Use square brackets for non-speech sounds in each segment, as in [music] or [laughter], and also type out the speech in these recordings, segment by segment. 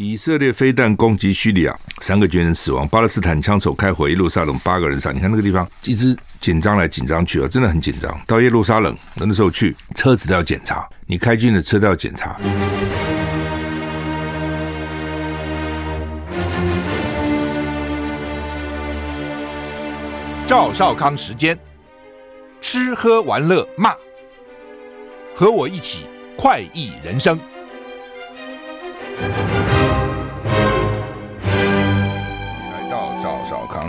以色列飞弹攻击叙利亚，三个军人死亡；巴勒斯坦枪手开火，耶路撒冷八个人死。你看那个地方一直紧张来紧张去啊，真的很紧张。到耶路撒冷那时候去，车子都要检查，你开军的车都要检查。赵少康时间，吃喝玩乐骂，和我一起快意人生。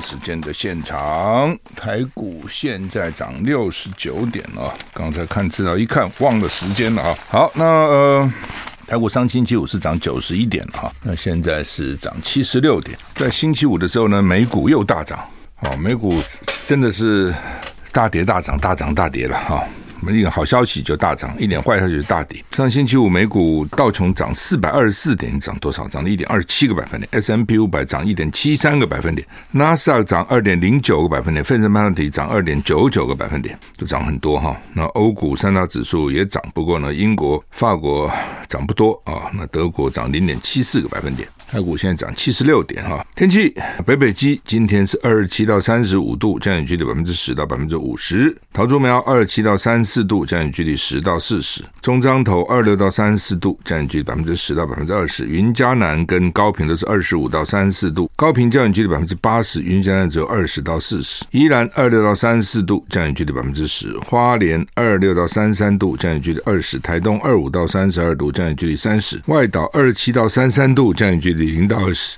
时间的现场，台股现在涨六十九点了。刚才看资料一看，忘了时间了啊。好，那呃，台股上星期五是涨九十一点哈，那现在是涨七十六点。在星期五的时候呢，美股又大涨，好，美股真的是大跌大涨，大涨大跌了哈。一点好消息就大涨，一点坏消息就大跌。上星期五美股道琼涨四百二十四点，涨多少？涨了一点二七个百分点。S M P 五百涨一点七三个百分点。纳斯达克涨二点零九个百分点。费城半导体涨二点九九个百分点，都涨很多哈。那欧股三大指数也涨，不过呢，英国、法国涨不多啊。那德国涨零点七四个百分点。台股现在涨七十六点哈，天气北北基今天是二十七到三十五度，降雨距离百分之十到百分之五十；桃竹苗二十七到三十四度，降雨距离十到四十；中彰投二六到三十四度，降雨距离百分之十到百分之二十；云嘉南跟高屏都是二十五到三十四度，高屏降雨距离百分之八十，云嘉南只有二十到四十；宜兰二六到三十四度，降雨距离百分之十；花莲二六到三十三度，降雨距离二十；台东二五到三十二度，降雨距离三十；外岛二七到三十三度，降雨距离。零到十，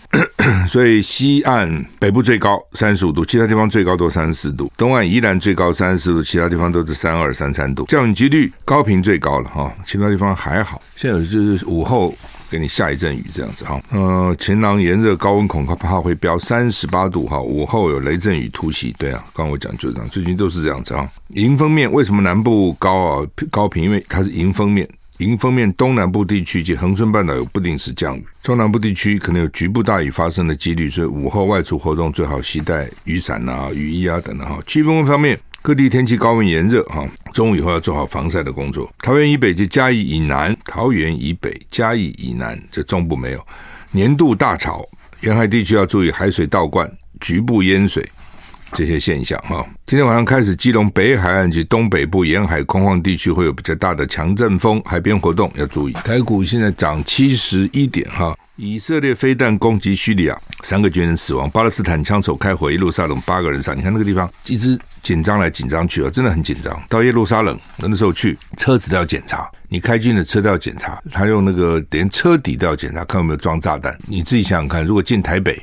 所以西岸北部最高三十五度，其他地方最高都三十四度。东岸宜兰最高三十四度，其他地方都是三二三三度。降雨几率高频最高了哈，其他地方还好。现在就是午后给你下一阵雨这样子哈。呃，晴朗炎热，高温恐怕怕会飙三十八度哈。午后有雷阵雨突袭，对啊，刚刚我讲就是这样，最近都是这样子哈。迎风面为什么南部高啊？高频因为它是迎风面。迎风面东南部地区及恒春半岛有不定时降雨，中南部地区可能有局部大雨发生的几率，所以午后外出活动最好携带雨伞啊、雨衣啊等等哈。气温方面，各地天气高温炎热哈，中午以后要做好防晒的工作。桃园以北及嘉义以南，桃园以北、嘉义以南，这中部没有。年度大潮，沿海地区要注意海水倒灌、局部淹水。这些现象哈，今天晚上开始，基隆北海岸及东北部沿海空旷地区会有比较大的强阵风，海边活动要注意。台股现在涨七十一点哈。以色列飞弹攻击叙利亚，三个军人死亡；巴勒斯坦枪手开火，耶路撒冷八个人死。你看那个地方一直紧张来紧张去啊，真的很紧张。到耶路撒冷那时候去，车子都要检查，你开军的车都要检查，他用那个连车底都要检查，看有没有装炸弹。你自己想想看，如果进台北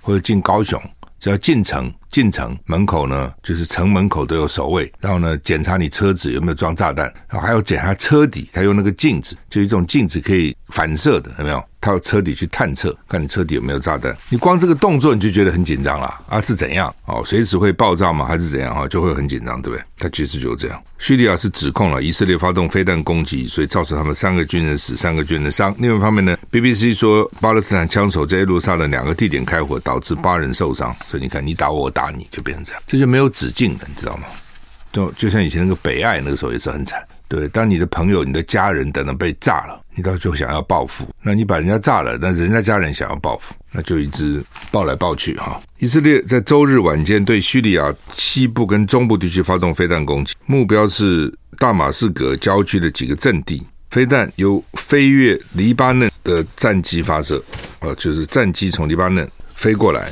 或者进高雄，只要进城。进城门口呢，就是城门口都有守卫，然后呢，检查你车子有没有装炸弹，然后还要检查车底，他用那个镜子，就一种镜子可以反射的，有没有？他到车底去探测，看你车底有没有炸弹。你光这个动作你就觉得很紧张了啊？是怎样？哦，随时会爆炸吗？还是怎样？哈，就会很紧张，对不对？他其实就是这样。叙利亚是指控了以色列发动飞弹攻击，所以造成他们三个军人死，三个军人伤。另外一方面呢，BBC 说巴勒斯坦枪手在耶路撒冷两个地点开火，导致八人受伤。所以你看，你打我，我打你，就变成这样，这就没有止境的，你知道吗？就就像以前那个北爱那个时候也是很惨。对，当你的朋友、你的家人等等被炸了，你到时候想要报复，那你把人家炸了，那人家家人想要报复，那就一直报来报去哈。以色列在周日晚间对叙利亚西部跟中部地区发动飞弹攻击，目标是大马士革郊区的几个阵地。飞弹由飞越黎巴嫩的战机发射，呃，就是战机从黎巴嫩飞过来。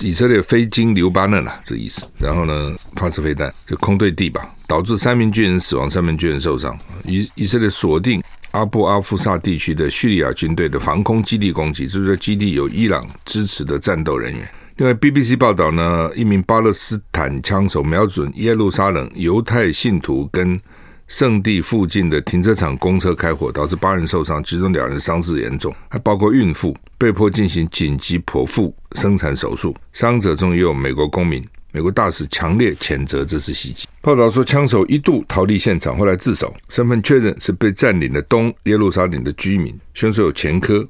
以色列飞经黎巴嫩了，这意思。然后呢，发射飞弹，就空对地吧，导致三名军人死亡，三名军人受伤。以以色列锁定阿布阿夫萨地区的叙利亚军队的防空基地攻击，就是说基地有伊朗支持的战斗人员。另外，BBC 报道呢，一名巴勒斯坦枪手瞄准耶路撒冷犹太信徒跟。圣地附近的停车场公车开火，导致八人受伤，其中两人伤势严重，还包括孕妇，被迫进行紧急剖腹生产手术。伤者中也有美国公民。美国大使强烈谴责这次袭击。报道说，枪手一度逃离现场，后来自首，身份确认是被占领的东耶路撒冷的居民。凶手有前科，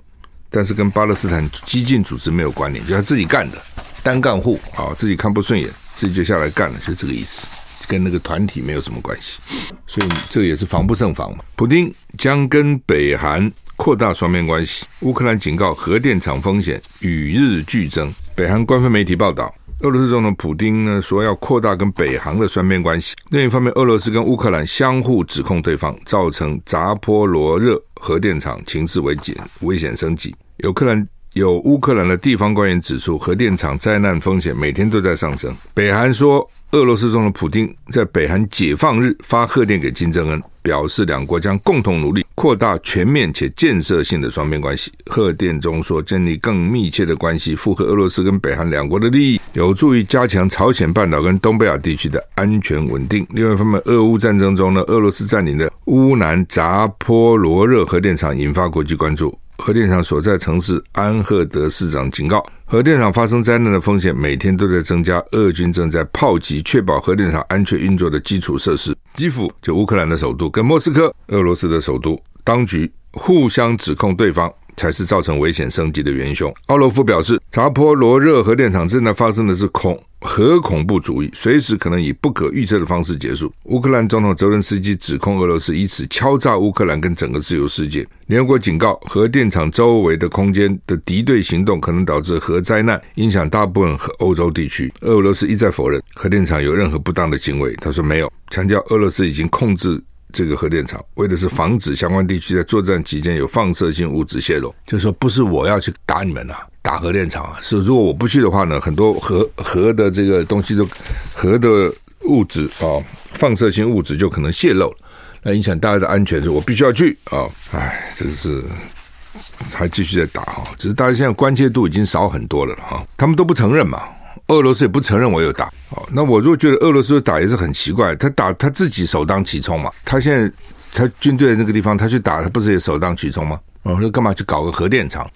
但是跟巴勒斯坦激进组织没有关联，就他自己干的，单干户啊，自己看不顺眼，自己就下来干了，就这个意思。跟那个团体没有什么关系，所以这也是防不胜防嘛。普丁将跟北韩扩大双边关系。乌克兰警告核电厂风险与日俱增。北韩官方媒体报道，俄罗斯总统普丁呢说要扩大跟北韩的双边关系。另一方面，俄罗斯跟乌克兰相互指控对方，造成扎波罗热核电厂情势危险危险升级。有克兰。有乌克兰的地方官员指出，核电厂灾难风险每天都在上升。北韩说，俄罗斯总统普丁在北韩解放日发贺电给金正恩，表示两国将共同努力扩大全面且建设性的双边关系。贺电中说，建立更密切的关系，符合俄罗斯跟北韩两国的利益，有助于加强朝鲜半岛跟东北亚地区的安全稳定。另外一方面，俄乌战争中呢，俄罗斯占领的乌南扎波罗热核电厂引发国际关注。核电厂所在城市安赫德市长警告，核电厂发生灾难的风险每天都在增加。俄军正在炮击确保核电厂安全运作的基础设施。基辅就乌克兰的首都，跟莫斯科俄罗斯的首都，当局互相指控对方才是造成危险升级的元凶。奥洛夫表示，扎波罗热核电厂正在发生的是恐。核恐怖主义随时可能以不可预测的方式结束。乌克兰总统泽伦斯基指控俄罗斯以此敲诈乌克兰跟整个自由世界。联合国警告，核电厂周围的空间的敌对行动可能导致核灾难，影响大部分欧洲地区。俄罗斯一再否认核电厂有任何不当的行为，他说没有，强调俄罗斯已经控制这个核电厂，为的是防止相关地区在作战期间有放射性物质泄漏。就是说，不是我要去打你们啊。打核电厂啊，是如果我不去的话呢，很多核核的这个东西都核的物质啊，放射性物质就可能泄漏，那影响大家的安全，是我必须要去啊。哎，这是还继续在打哈，只是大家现在关切度已经少很多了哈，他们都不承认嘛，俄罗斯也不承认我有打哦。那我如果觉得俄罗斯打也是很奇怪，他打他自己首当其冲嘛，他现在他军队的那个地方他去打，他不是也首当其冲吗？我说干嘛去搞个核电厂？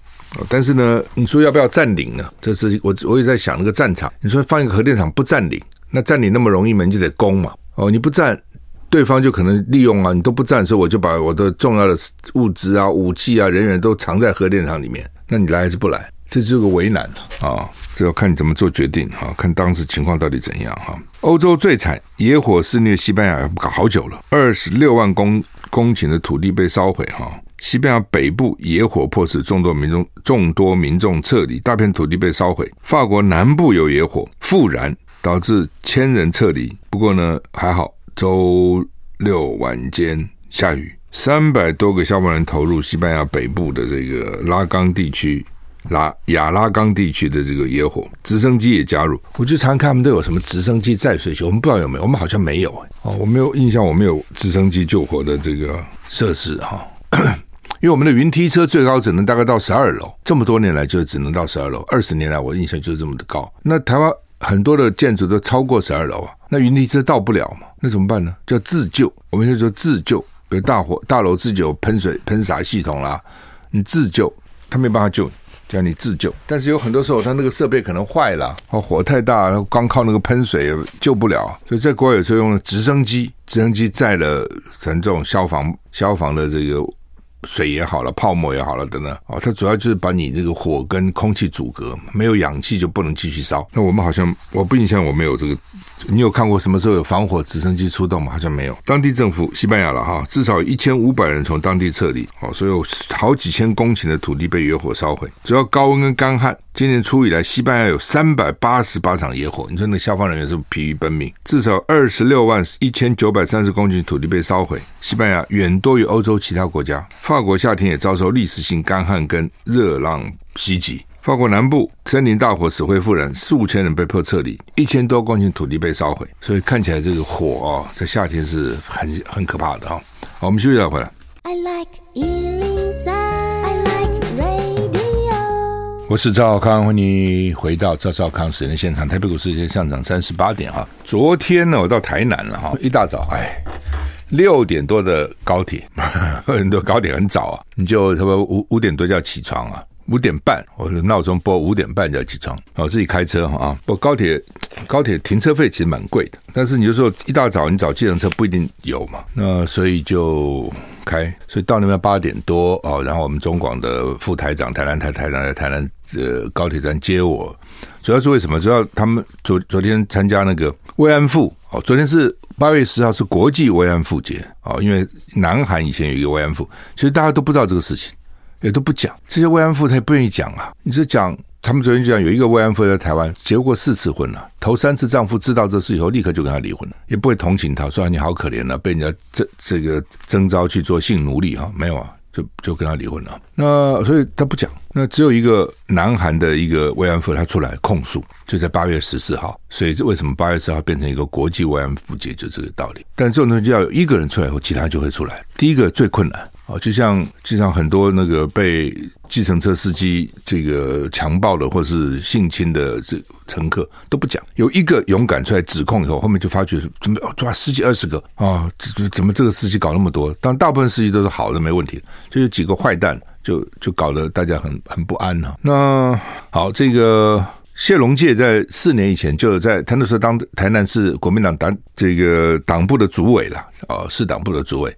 但是呢，你说要不要占领呢？这是我我也在想那个战场。你说放一个核电厂不占领，那占领那么容易吗？你就得攻嘛。哦，你不占，对方就可能利用啊。你都不占，所以我就把我的重要的物资啊、武器啊、人员都藏在核电厂里面。那你来还是不来？这就是个为难啊。这要看你怎么做决定啊，看当时情况到底怎样哈。欧洲最惨，野火肆虐西班牙搞好久了，二十六万公公顷的土地被烧毁哈。西班牙北部野火迫使众多民众众多民众撤离，大片土地被烧毁。法国南部有野火复燃，导致千人撤离。不过呢，还好，周六晚间下雨，三百多个消防员投入西班牙北部的这个拉冈地区，拉亚拉冈地区的这个野火，直升机也加入。我就常看他们都有什么直升机载水球，我们不知道有没有，我们好像没有哦，我没有印象，我没有直升机救火的这个设施哈。[clears throat] 因为我们的云梯车最高只能大概到十二楼，这么多年来就只能到十二楼。二十年来，我印象就是这么的高。那台湾很多的建筑都超过十二楼啊，那云梯车到不了嘛？那怎么办呢？叫自救。我们就说自救，比如大火大楼自救喷水喷洒系统啦，你自救，他没办法救，叫你自救。但是有很多时候，他那个设备可能坏了，火太大，光靠那个喷水也救不了。所以在国外有时候用直升机，直升机载了沉重消防消防的这个。水也好了，泡沫也好了，等等，哦，它主要就是把你这个火跟空气阻隔，没有氧气就不能继续烧。那我们好像我不印象我没有这个，你有看过什么时候有防火直升机出动吗？好像没有。当地政府西班牙了哈，至少一千五百人从当地撤离，哦，所以有好几千公顷的土地被野火烧毁。主要高温跟干旱，今年初以来，西班牙有三百八十八场野火。你说那消防人员是不是疲于奔命？至少二十六万一千九百三十公顷土地被烧毁。西班牙远多于欧洲其他国家。法国夏天也遭受历史性干旱跟热浪袭击。法国南部森林大火死灰复燃，数千人被迫撤离，一千多公顷土地被烧毁。所以看起来这个火啊，在夏天是很很可怕的啊。好，我们休息一下回来。I like 103, I like radio。我是赵少康，欢迎回到赵少康时间现场。台北股市今天上涨三十八点啊。昨天呢，我到台南了哈，一大早哎。六点多的高铁，[laughs] 很多高铁很早啊，你就差不多五五点多就要起床啊，五点半我的闹钟播五点半就要起床，我自己开车啊。不高铁高铁停车费其实蛮贵的，但是你就说一大早你找计程车不一定有嘛，那所以就开，所以到那边八点多哦，然后我们中广的副台长台南台台长在台南呃高铁站接我，主要是为什么？主要他们昨昨天参加那个慰安妇哦，昨天是。八月十号是国际慰安妇节啊，因为南韩以前有一个慰安妇，其实大家都不知道这个事情也都不讲。这些慰安妇他也不愿意讲啊。你这讲，他们昨天就讲有一个慰安妇在台湾结过四次婚了，头三次丈夫知道这事以后，立刻就跟他离婚了，也不会同情他，说你好可怜啊，被人家这这个征召去做性奴隶啊，没有啊。就就跟他离婚了，那所以他不讲，那只有一个南韩的一个慰安妇，他出来控诉，就在八月十四号，所以这为什么八月十号变成一个国际慰安妇节，就这个道理。但这种东西要有一个人出来后，其他就会出来。第一个最困难。哦，就像就像很多那个被计程车司机这个强暴的或是性侵的这乘客都不讲，有一个勇敢出来指控以后，后面就发觉怎么抓十几二十个啊？怎么这个司机搞那么多？但大部分司机都是好的，没问题，就有几个坏蛋，就就搞得大家很很不安呢。那好，这个谢龙介在四年以前就在他那时候当台南市国民党党这个党部的主委了啊，市党部的主委。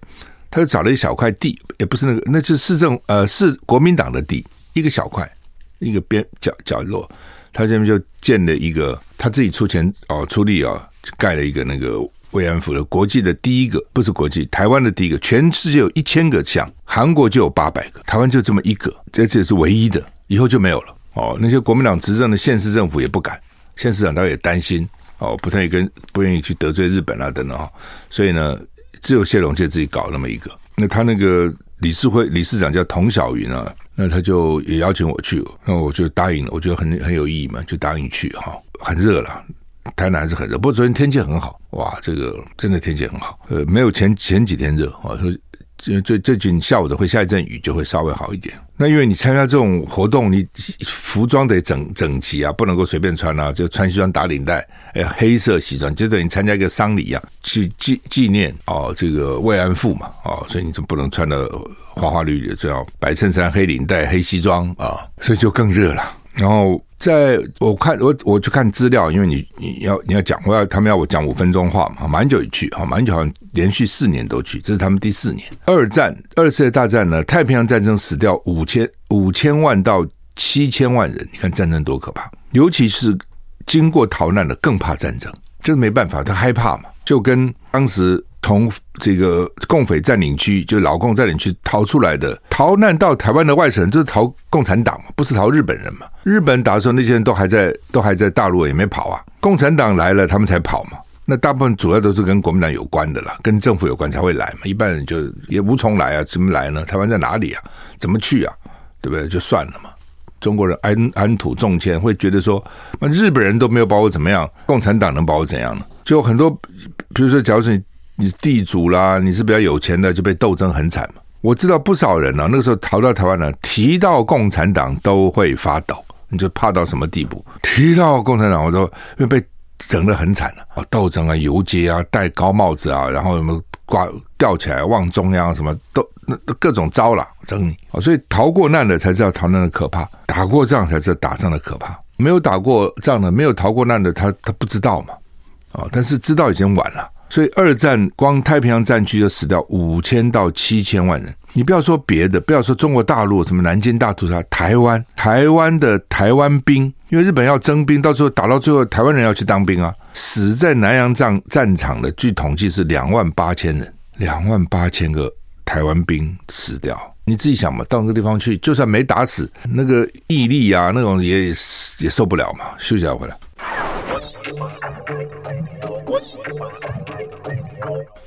他就找了一小块地，也不是那个，那是市政呃是国民党的地，一个小块，一个边角角落，他这边就建了一个，他自己出钱哦出力啊、哦，盖了一个那个慰安妇的国际的第一个，不是国际，台湾的第一个，全世界有一千个像，韩国就有八百个，台湾就这么一个，这这是唯一的，以后就没有了哦。那些国民党执政的县市政府也不敢，县市长他也担心哦，不太跟不愿意去得罪日本啊等等哈，所以呢。只有谢龙介自己搞那么一个，那他那个理事会理事长叫童小云啊，那他就也邀请我去，那我就答应了，我觉得很很有意义嘛，就答应去哈。很热了，台南还是很热，不过昨天天气很好，哇，这个真的天气很好，呃，没有前前几天热啊。这这最近下午的会下一阵雨，就会稍微好一点。那因为你参加这种活动，你服装得整整齐啊，不能够随便穿啊，就穿西装打领带，哎，黑色西装，就等于参加一个丧礼一样，去纪纪念哦，这个慰安妇嘛，哦，所以你就不能穿的花花绿绿的，最好白衬衫、黑领带、黑西装啊，所以就更热了。然后在我看我我去看资料，因为你你要你要讲，我要他们要我讲五分钟话嘛，马英九也去，哈，马英九好像连续四年都去，这是他们第四年。二战二次大战呢，太平洋战争死掉五千五千万到七千万人，你看战争多可怕，尤其是经过逃难的更怕战争，就是没办法，他害怕嘛，就跟当时。从这个共匪占领区，就老共占领区逃出来的，逃难到台湾的外省，就是逃共产党嘛，不是逃日本人嘛？日本打的时候，那些人都还在，都还在大陆，也没跑啊。共产党来了，他们才跑嘛。那大部分主要都是跟国民党有关的啦，跟政府有关才会来嘛。一般人就也无从来啊，怎么来呢？台湾在哪里啊？怎么去啊？对不对？就算了嘛。中国人安安土重迁，会觉得说，那日本人都没有把我怎么样，共产党能把我怎样呢？就很多，比如说，假如说你你。是地主啦，你是比较有钱的，就被斗争很惨嘛。我知道不少人呢、那个时候逃到台湾呢，提到共产党都会发抖，你就怕到什么地步？提到共产党，我都因为被整得很惨了啊，斗争啊，游街啊，戴高帽子啊，然后什么挂吊起来望中央，什么都那各种招了整你啊。所以逃过难的才知道逃难的可怕，打过仗才知道打仗的可怕。没有打过仗的，没有逃过难的，他他不知道嘛啊。但是知道已经晚了。所以二战光太平洋战区就死掉五千到七千万人，你不要说别的，不要说中国大陆什么南京大屠杀，台湾台湾的台湾兵，因为日本要征兵，到最后打到最后，台湾人要去当兵啊，死在南洋战战场的，据统计是两万八千人，两万八千个台湾兵死掉，你自己想嘛，到那个地方去，就算没打死，那个毅力啊，那种也也受不了嘛，休息一下回来。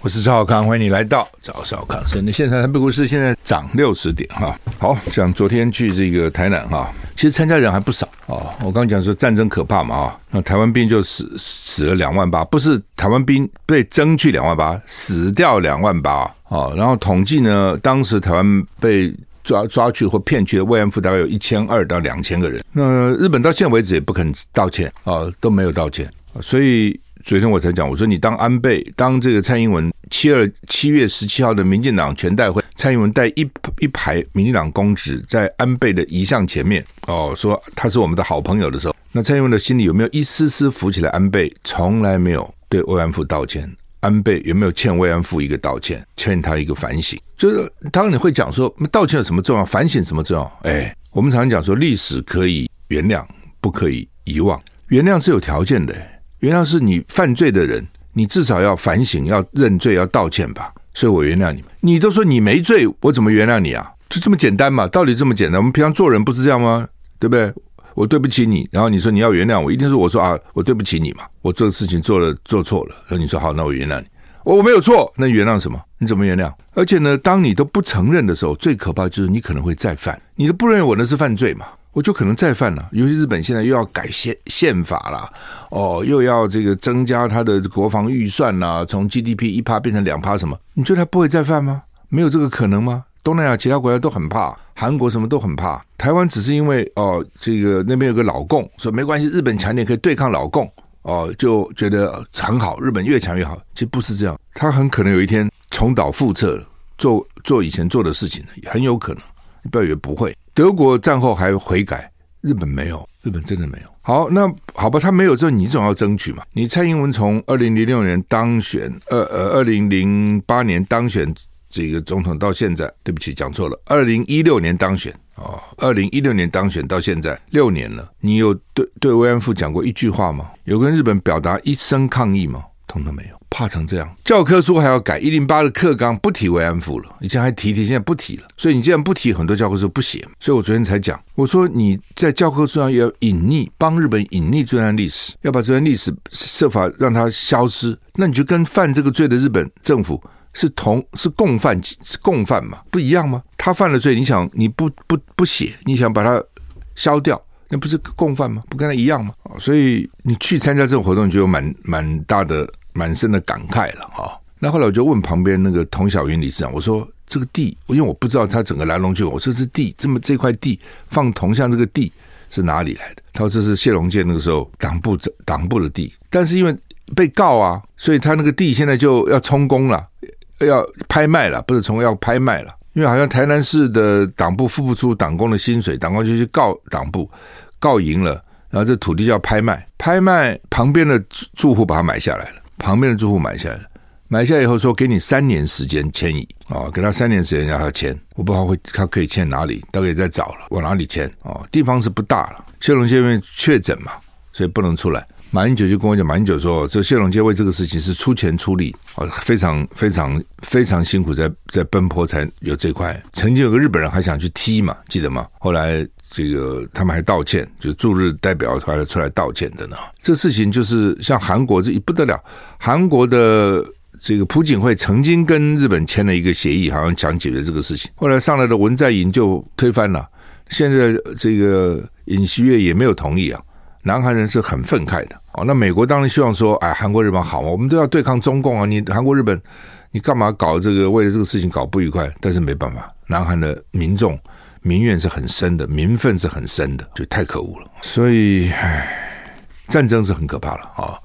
我是赵少康，欢迎你来到赵少康。是那现在台北股市现在涨六十点哈。好，讲昨天去这个台南哈，其实参加人还不少哦。我刚刚讲说战争可怕嘛啊，那台湾兵就死死了两万八，不是台湾兵被征去两万八，死掉两万八啊。然后统计呢，当时台湾被抓抓去或骗去的慰安妇大概有一千二到两千个人。那日本到现在为止也不肯道歉啊，都没有道歉，所以。昨天我才讲，我说你当安倍，当这个蔡英文七二七月十七号的民进党全代会，蔡英文带一一排民进党公职在安倍的遗像前面哦，说他是我们的好朋友的时候，那蔡英文的心里有没有一丝丝浮起来？安倍从来没有对慰安妇道歉，安倍有没有欠慰安妇一个道歉，欠他一个反省？就是当你会讲说，道歉有什么重要？反省什么重要？哎，我们常常讲说，历史可以原谅，不可以遗忘，原谅是有条件的。原谅是你犯罪的人，你至少要反省、要认罪、要道歉吧。所以我原谅你。你都说你没罪，我怎么原谅你啊？就这么简单嘛，道理这么简单。我们平常做人不是这样吗？对不对？我对不起你，然后你说你要原谅我，一定是我说啊，我对不起你嘛，我做的事情做了做错了，然后你说好，那我原谅你。我我没有错，那原谅什么？你怎么原谅？而且呢，当你都不承认的时候，最可怕就是你可能会再犯。你都不认为我那是犯罪嘛，我就可能再犯了。尤其日本现在又要改宪宪法了，哦，又要这个增加他的国防预算呐，从 GDP 一趴变成两趴，什么？你觉得他不会再犯吗？没有这个可能吗？东南亚其他国家都很怕，韩国什么都很怕，台湾只是因为哦，这个那边有个老共，说没关系，日本强点可以对抗老共。哦，就觉得很好，日本越强越好。其实不是这样，他很可能有一天重蹈覆辙，做做以前做的事情，很有可能。你不要以为不会。德国战后还悔改，日本没有，日本真的没有。好，那好吧，他没有之后，你总要争取嘛。你蔡英文从二零零六年当选，二呃二零零八年当选这个总统到现在，对不起，讲错了，二零一六年当选。哦，二零一六年当选到现在六年了，你有对对慰安妇讲过一句话吗？有跟日本表达一声抗议吗？通通没有，怕成这样。教科书还要改，一零八的课纲不提慰安妇了，以前还提提，现在不提了。所以你既然不提，很多教科书不写。所以我昨天才讲，我说你在教科书上要隐匿，帮日本隐匿这段历史，要把这段历史设法让它消失，那你就跟犯这个罪的日本政府。是同是共犯是共犯嘛？不一样吗？他犯了罪，你想你不不不写，你想把它消掉，那不是共犯吗？不跟他一样吗？所以你去参加这种活动，就有蛮蛮大的满身的感慨了啊！那后来我就问旁边那个童晓云理事长，我说这个地，因为我不知道他整个来龙去脉，我说这地这么这块地放铜像这个地是哪里来的？他说这是谢龙介那个时候党部党部的地，但是因为被告啊，所以他那个地现在就要充公了。要拍卖了，不是从要拍卖了，因为好像台南市的党部付不出党工的薪水，党工就去告党部，告赢了，然后这土地就要拍卖，拍卖旁边的住户把它买下来了，旁边的住户买下来了，买下以后说给你三年时间迁移啊，给他三年时间让他迁，我不知道会他可以迁哪里，大概在找了，往哪里迁啊？地方是不大了，谢龙介因为确诊嘛，所以不能出来。马英九就跟我讲，马英九说，这谢龙介为这个事情是出钱出力啊，非常非常非常辛苦在，在奔波才有这块。曾经有个日本人还想去踢嘛，记得吗？后来这个他们还道歉，就驻日代表出来出来道歉的呢。这事情就是像韩国这不得了，韩国的这个朴槿惠曾经跟日本签了一个协议，好像想解决这个事情。后来上来的文在寅就推翻了，现在这个尹锡悦也没有同意啊。南韩人是很愤慨的哦，那美国当然希望说，哎，韩国日本好嘛，我们都要对抗中共啊，你韩国日本，你干嘛搞这个？为了这个事情搞不愉快？但是没办法，南韩的民众民怨是很深的，民愤是很深的，就太可恶了。所以，唉，战争是很可怕了啊！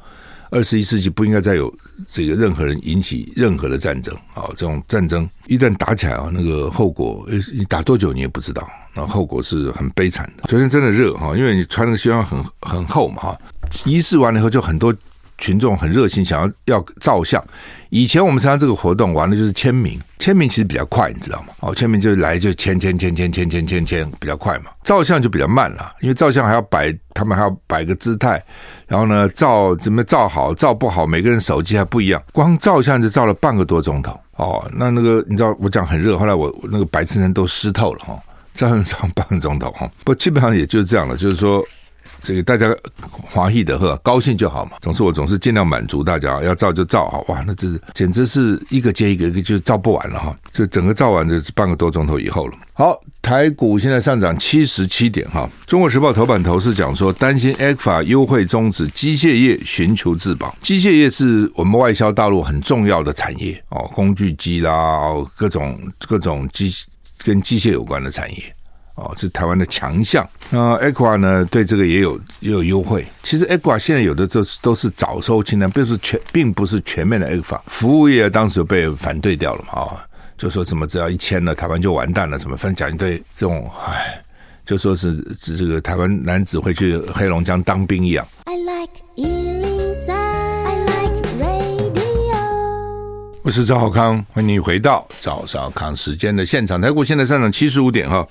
二十一世纪不应该再有这个任何人引起任何的战争啊！这种战争一旦打起来啊，那个后果，你打多久你也不知道。那后果是很悲惨的。昨天真的热哈，因为你穿那个西装很很厚嘛哈。仪式完了以后，就很多群众很热心，想要要照相。以前我们参加这个活动，完了就是签名，签名其实比较快，你知道吗？哦，签名就来就签签签签签签签签，比较快嘛。照相就比较慢了，因为照相还要摆，他们还要摆个姿态，然后呢，照怎么照好，照不好，每个人手机还不一样，光照相就照了半个多钟头。哦，那那个你知道我讲很热，后来我那个白衬衫都湿透了哈。相照半个钟头哈，不，基本上也就是这样了。就是说，这个大家华裔的呵，高兴就好嘛。总是我总是尽量满足大家，要照就照好。哇，那这是简直是一个接一个，就照不完了哈。就整个照完就是半个多钟头以后了。好，台股现在上涨七十七点哈。中国时报头版头是讲说，担心 ECFA 优惠终止，机械业寻求自保。机械业是我们外销大陆很重要的产业哦，工具机啦，各种各种机。跟机械有关的产业，哦，是台湾的强项。那 ECFA 呢，对这个也有也有优惠。其实 ECFA 现在有的都是都是早收清单，并不是全，并不是全面的 ECFA。服务业当时被反对掉了嘛，啊、就说什么只要一签了，台湾就完蛋了，什么分讲一堆这种，唉，就说是这个台湾男子会去黑龙江当兵一样。I like 我是赵少康，欢迎你回到赵少康时间的现场。台股现在上涨七十五点哈。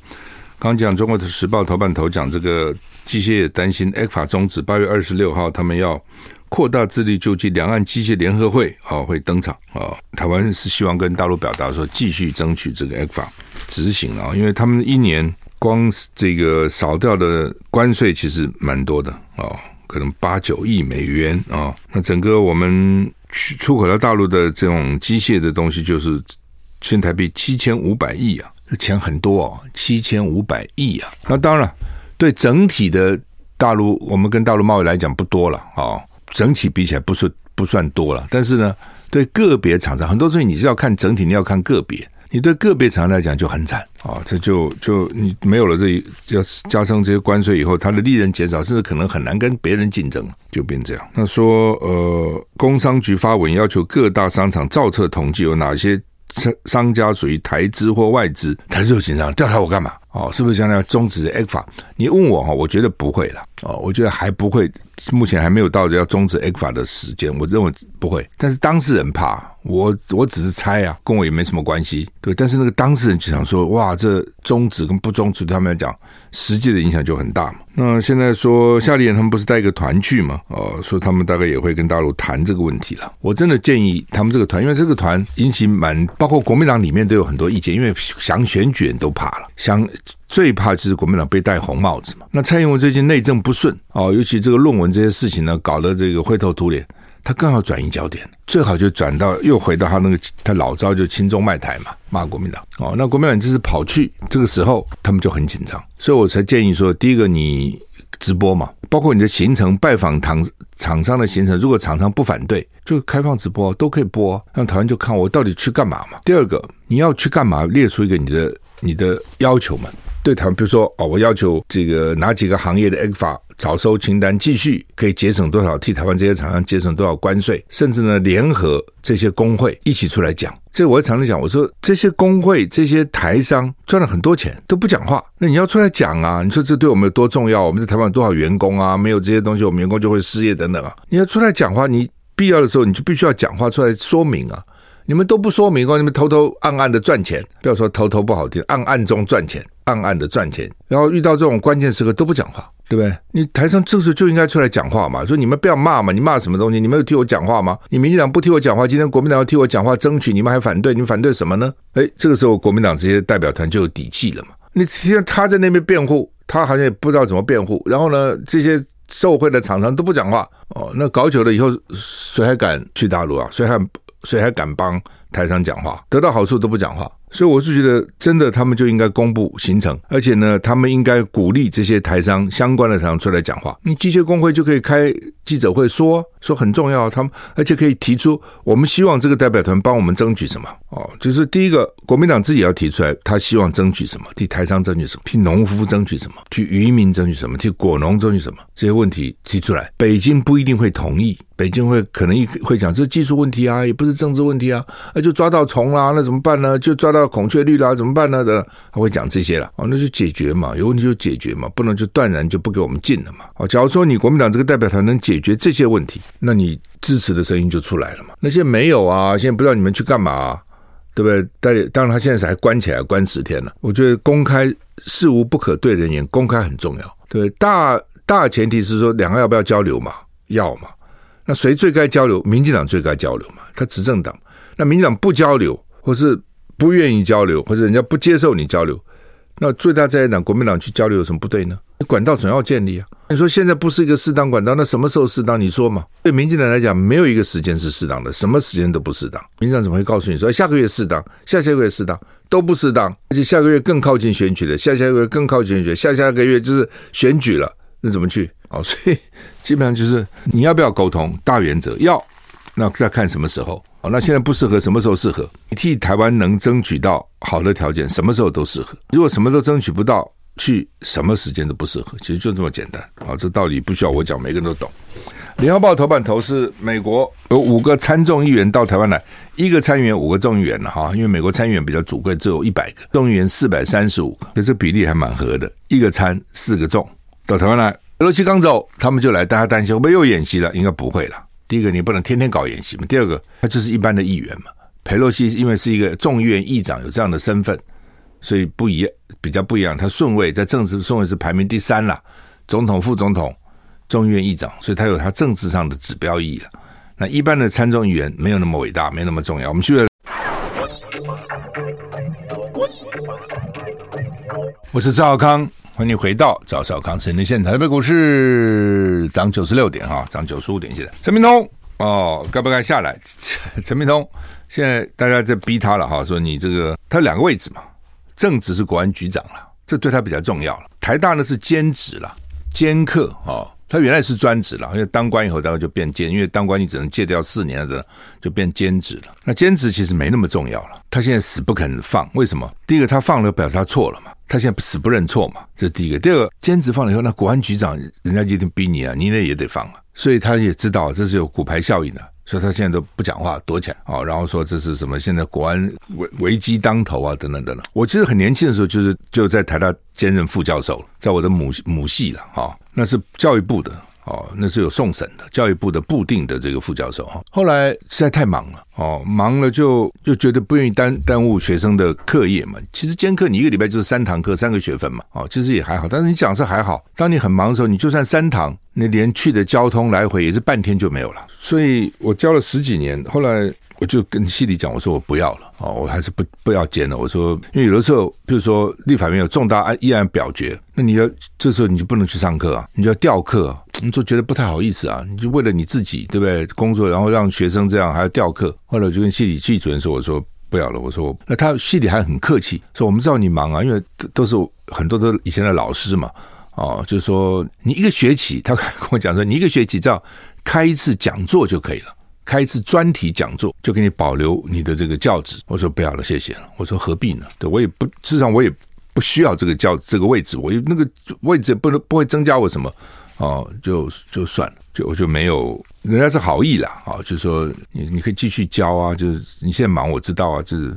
刚讲中国的时报头版头讲这个机械业担心 ECFA 终止，八月二十六号他们要扩大自力救济两岸机械联合会啊会登场啊。台湾是希望跟大陆表达说，继续争取这个 ECFA 执行啊，因为他们一年光这个少掉的关税其实蛮多的啊，可能八九亿美元啊。那整个我们去出口到大陆的这种机械的东西，就是新台币七千五百亿啊。这钱很多哦，七千五百亿啊！那当然，对整体的大陆，我们跟大陆贸易来讲不多了啊、哦，整体比起来不是不算多了。但是呢，对个别厂商，很多东西你是要看整体，你要看个别。你对个别厂商来讲就很惨啊、哦，这就就你没有了这一要加上这些关税以后，它的利润减少，甚至可能很难跟别人竞争，就变这样。那说呃，工商局发文要求各大商场照册统计有哪些。商商家属于台资或外资，台资就紧张，调查我干嘛？哦，是不是将来要终止 ECFA？你问我哈，我觉得不会了。哦，我觉得还不会，目前还没有到要终止 ECFA 的时间，我认为不会。但是当事人怕，我我只是猜啊，跟我也没什么关系。对，但是那个当事人就想说，哇，这终止跟不终止对他们来讲，实际的影响就很大嘛。那现在说夏立言他们不是带一个团去嘛？哦，说他们大概也会跟大陆谈这个问题了。我真的建议他们这个团，因为这个团引起蛮，包括国民党里面都有很多意见，因为想选举人都怕了，想。最怕就是国民党被戴红帽子嘛。那蔡英文最近内政不顺哦，尤其这个论文这些事情呢，搞得这个灰头土脸。他更要转移焦点，最好就转到又回到他那个他老招，就亲中卖台嘛，骂国民党哦。那国民党这次跑去这个时候，他们就很紧张，所以我才建议说，第一个你直播嘛，包括你的行程、拜访厂厂商的行程，如果厂商不反对，就开放直播都可以播，让台湾就看我到底去干嘛嘛。第二个，你要去干嘛，列出一个你的你的要求嘛。对他们，比如说哦，我要求这个哪几个行业的 ECFA 早收清单，继续可以节省多少，替台湾这些厂商节省多少关税，甚至呢，联合这些工会一起出来讲。这我也常常讲，我说这些工会、这些台商赚了很多钱都不讲话，那你要出来讲啊！你说这对我们有多重要？我们在台湾有多少员工啊？没有这些东西，我们员工就会失业等等啊！你要出来讲话，你必要的时候你就必须要讲话出来说明啊！你们都不说明，你们偷偷暗暗的赚钱，不要说偷偷不好听，暗暗中赚钱。暗暗的赚钱，然后遇到这种关键时刻都不讲话，对不对？你台上这时候就应该出来讲话嘛，说你们不要骂嘛，你骂什么东西？你们有替我讲话吗？你民进党不替我讲话，今天国民党要替我讲话，争取你们还反对，你们反对什么呢？哎，这个时候国民党这些代表团就有底气了嘛。你现在他在那边辩护，他好像也不知道怎么辩护，然后呢，这些受贿的厂商都不讲话哦，那搞久了以后，谁还敢去大陆啊？谁还谁还敢帮台商讲话？得到好处都不讲话。所以我是觉得，真的他们就应该公布行程，而且呢，他们应该鼓励这些台商相关的台商出来讲话。你机械工会就可以开记者会说说很重要，他们而且可以提出，我们希望这个代表团帮我们争取什么哦，就是第一个，国民党自己要提出来，他希望争取什么，替台商争取什么，替农夫争取什么，替渔民争取什么，替果农争取什么，这些问题提出来，北京不一定会同意，北京会可能一会讲这是技术问题啊，也不是政治问题啊，那就抓到虫啦，那怎么办呢？就抓到。孔雀绿啦，怎么办呢？的他会讲这些了哦，那就解决嘛，有问题就解决嘛，不能就断然就不给我们进了嘛。哦，假如说你国民党这个代表团能解决这些问题，那你支持的声音就出来了嘛。那些没有啊，现在不知道你们去干嘛，对不对？但当然他现在是还关起来，关十天了。我觉得公开事无不可对人言，公开很重要。对，大大前提是说两个要不要交流嘛？要嘛。那谁最该交流？民进党最该交流嘛？他执政党。那民进党不交流，或是？不愿意交流，或者人家不接受你交流，那最大在野党国民党去交流有什么不对呢？管道总要建立啊！你说现在不是一个适当管道，那什么时候适当？你说嘛？对民进党来讲，没有一个时间是适当的，什么时间都不适当。民进党怎么会告诉你说下个月适当，下下个月适当都不适当？而且下个月更靠近选举的，下下个月更靠近选举，下下个月就是选举了，那怎么去？哦，所以基本上就是你要不要沟通，大原则要，那再看什么时候。哦，那现在不适合，什么时候适合？你替台湾能争取到好的条件，什么时候都适合。如果什么都争取不到，去什么时间都不适合。其实就这么简单。好，这道理不需要我讲，每个人都懂。联合报头版头是美国有五个参众议员到台湾来，一个参议员五个众议员了哈，因为美国参议员比较主贵，只有一百个，众议员四百三十五个，所以这比例还蛮合的。一个参四个众到台湾来，俄罗斯刚走，他们就来，大家担心会不会又演习了？应该不会了。第一个，你不能天天搞演习嘛。第二个，他就是一般的议员嘛。佩洛西因为是一个众议院议长，有这样的身份，所以不一样，比较不一样。他顺位在政治顺位是排名第三啦，总统、副总统众议院议长，所以他有他政治上的指标意义了。那一般的参众议员没有那么伟大，没那么重要。我们去了。我是赵康，欢迎回到早少康时间线。台北股市涨九十六点哈，涨九十五点。现在陈明通哦，该不该下来？陈明通现在大家在逼他了哈，说你这个他有两个位置嘛，正职是国安局长了，这对他比较重要了。台大呢是兼职了，兼课哦。他原来是专职了，因为当官以后，大概就变兼，因为当官你只能戒掉四年的，就变兼职了。那兼职其实没那么重要了。他现在死不肯放，为什么？第一个，他放了表示他错了嘛，他现在死不认错嘛，这是第一个。第二个，兼职放了以后，那国安局长人家就一定逼你啊，你那也得放啊。所以他也知道这是有骨牌效应的，所以他现在都不讲话，躲起来啊，然后说这是什么？现在国安危危机当头啊，等等等等。我其实很年轻的时候，就是就在台大兼任副教授，在我的母母系了哈。那是教育部的哦，那是有送审的，教育部的部定的这个副教授哈。后来实在太忙了哦，忙了就就觉得不愿意耽耽误学生的课业嘛。其实兼课你一个礼拜就是三堂课，三个学分嘛，哦，其实也还好。但是你讲是还好，当你很忙的时候，你就算三堂，你连去的交通来回也是半天就没有了。所以我教了十几年，后来。我就跟系里讲，我说我不要了哦，我还是不不要兼了。我说，因为有的时候，比如说立法院有重大案议案表决，那你要这时候你就不能去上课啊，你就要调课啊，你就觉得不太好意思啊。你就为了你自己，对不对？工作，然后让学生这样还要调课。后来我就跟系里系主任说，我说不要了。我说那他系里还很客气，说我们知道你忙啊，因为都是很多的以前的老师嘛，哦，就是说你一个学期，他跟我讲说，你一个学期只要开一次讲座就可以了。开一次专题讲座，就给你保留你的这个教职。我说不要了，谢谢了。我说何必呢？对我也不，事实上我也不需要这个教这个位置，我那个位置不能不会增加我什么哦，就就算了，就我就没有。人家是好意啦，啊、哦，就说你你可以继续教啊，就是你现在忙，我知道啊，就是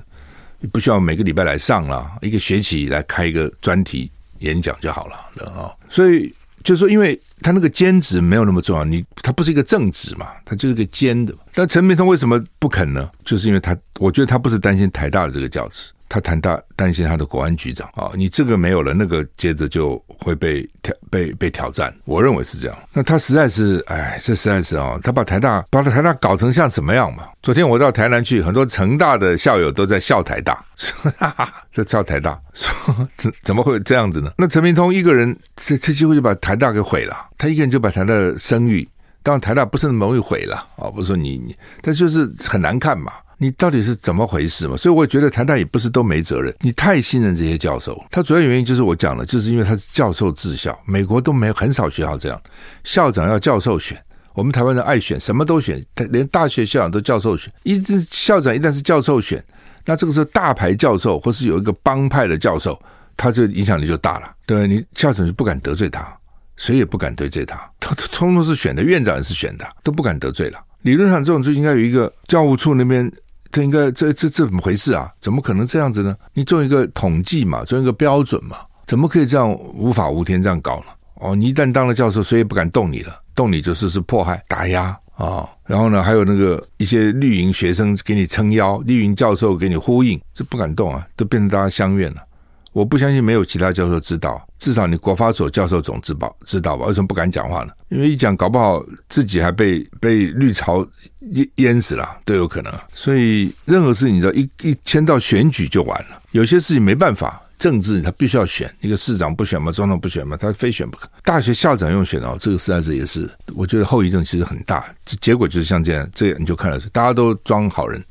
你不需要每个礼拜来上了，一个学期来开一个专题演讲就好了的啊、所以就是说，因为。他那个兼职没有那么重要，你他不是一个正职嘛，他就是个兼的。那陈明通为什么不肯呢？就是因为他，我觉得他不是担心台大的这个教职。他谈大担心他的国安局长啊，你这个没有了，那个接着就会被挑被被挑战。我认为是这样。那他实在是，哎，这实在是啊，他把台大把台大搞成像怎么样嘛？昨天我到台南去，很多成大的校友都在笑台大，哈哈，在笑台大，说 [laughs] 怎怎么会这样子呢？那陈明通一个人，这这机会就把台大给毁了。他一个人就把台大的声誉，当然台大不是那么容易毁了啊，不是说你你，但就是很难看嘛。你到底是怎么回事嘛？所以我觉得台大也不是都没责任，你太信任这些教授。他主要原因就是我讲了，就是因为他是教授治校，美国都没有很少学校这样，校长要教授选。我们台湾人爱选，什么都选，连大学校长都教授选。一直校长一旦是教授选，那这个时候大牌教授或是有一个帮派的教授，他就影响力就大了。对，你校长就不敢得罪他，谁也不敢得罪他，他通通是选的，院长也是选的，都不敢得罪了。理论上这种就应该有一个教务处那边。他应该这这这怎么回事啊？怎么可能这样子呢？你做一个统计嘛，做一个标准嘛，怎么可以这样无法无天这样搞呢？哦，你一旦当了教授，谁也不敢动你了，动你就是是迫害、打压啊、然后呢，还有那个一些绿营学生给你撑腰，绿营教授给你呼应，这不敢动啊，都变成大家相怨了。我不相信没有其他教授知道，至少你国发所教授总知道知道吧？为什么不敢讲话呢？因为一讲，搞不好自己还被被绿潮淹淹死了，都有可能。所以任何事情，你知道，一一牵到选举就完了。有些事情没办法，政治他必须要选一个市长不选嘛，总统不选嘛，他非选不可。大学校长用选哦，这个实在是也是，我觉得后遗症其实很大。结果就是像这样，这样你就看到，大家都装好人，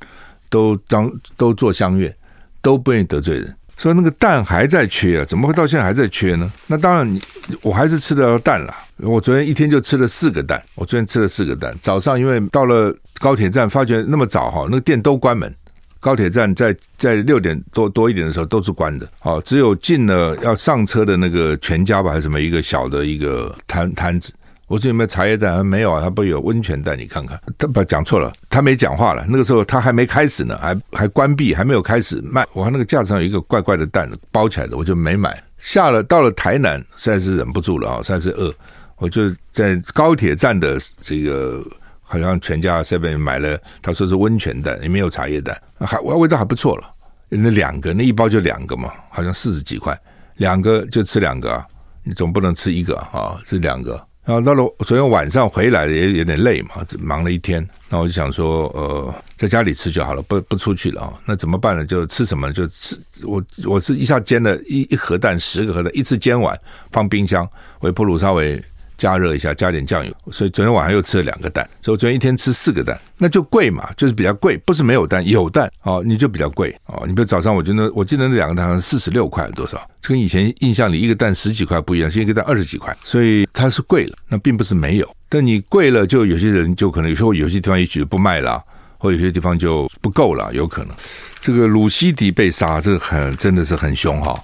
都装都做乡愿，都不愿意得罪人。所以那个蛋还在缺啊，怎么会到现在还在缺呢？那当然，我还是吃得到蛋了。我昨天一天就吃了四个蛋，我昨天吃了四个蛋。早上因为到了高铁站，发觉那么早哈，那个店都关门。高铁站在在六点多多一点的时候都是关的，哦，只有进了要上车的那个全家吧，还是什么一个小的一个摊摊子。我说有没有茶叶蛋？没有啊，他不有温泉蛋，你看看。他不讲错了，他没讲话了。那个时候他还没开始呢，还还关闭，还没有开始卖。我看那个架子上有一个怪怪的蛋包起来的，我就没买。下了到了台南，实在是忍不住了啊，实在是饿，我就在高铁站的这个好像全家下面买了，他说是温泉蛋，也没有茶叶蛋，还味道还不错了。那两个，那一包就两个嘛，好像四十几块，两个就吃两个啊，你总不能吃一个啊，是两个。然后到了昨天晚上回来也有点累嘛，忙了一天，那我就想说，呃，在家里吃就好了，不不出去了啊。那怎么办呢？就吃什么？就吃我我是一下煎了一一盒蛋，十个盒蛋，一次煎完放冰箱，微波炉稍微。加热一下，加点酱油，所以昨天晚上又吃了两个蛋，所以我昨天一天吃四个蛋，那就贵嘛，就是比较贵，不是没有蛋，有蛋哦，你就比较贵哦。你比如早上，我觉得我记得那两个蛋好像四十六块多少，这跟以前印象里一个蛋十几块不一样，现在一个蛋二十几块，所以它是贵了，那并不是没有，但你贵了，就有些人就可能有时候有些地方也许不卖了，或有些地方就不够了，有可能。这个鲁西迪被杀，这个很真的是很凶哈。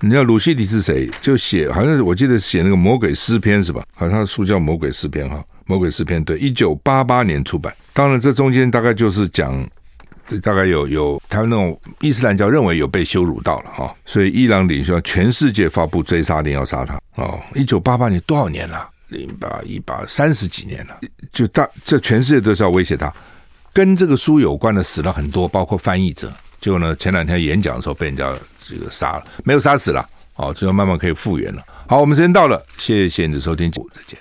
你知道鲁西迪是谁？就写，好像是我记得写那个《魔鬼诗篇》是吧？好像书叫《魔鬼诗篇》哈，《魔鬼诗篇》对，一九八八年出版。当然，这中间大概就是讲，这大概有有他们那种伊斯兰教认为有被羞辱到了哈，所以伊朗领袖全世界发布追杀令要杀他哦。一九八八年多少年了？零八一八三十几年了，就大这全世界都是要威胁他。跟这个书有关的死了很多，包括翻译者。结果呢，前两天演讲的时候被人家这个杀了，没有杀死了，哦，最后慢慢可以复原了。好，我们时间到了，谢谢你的收听，再见。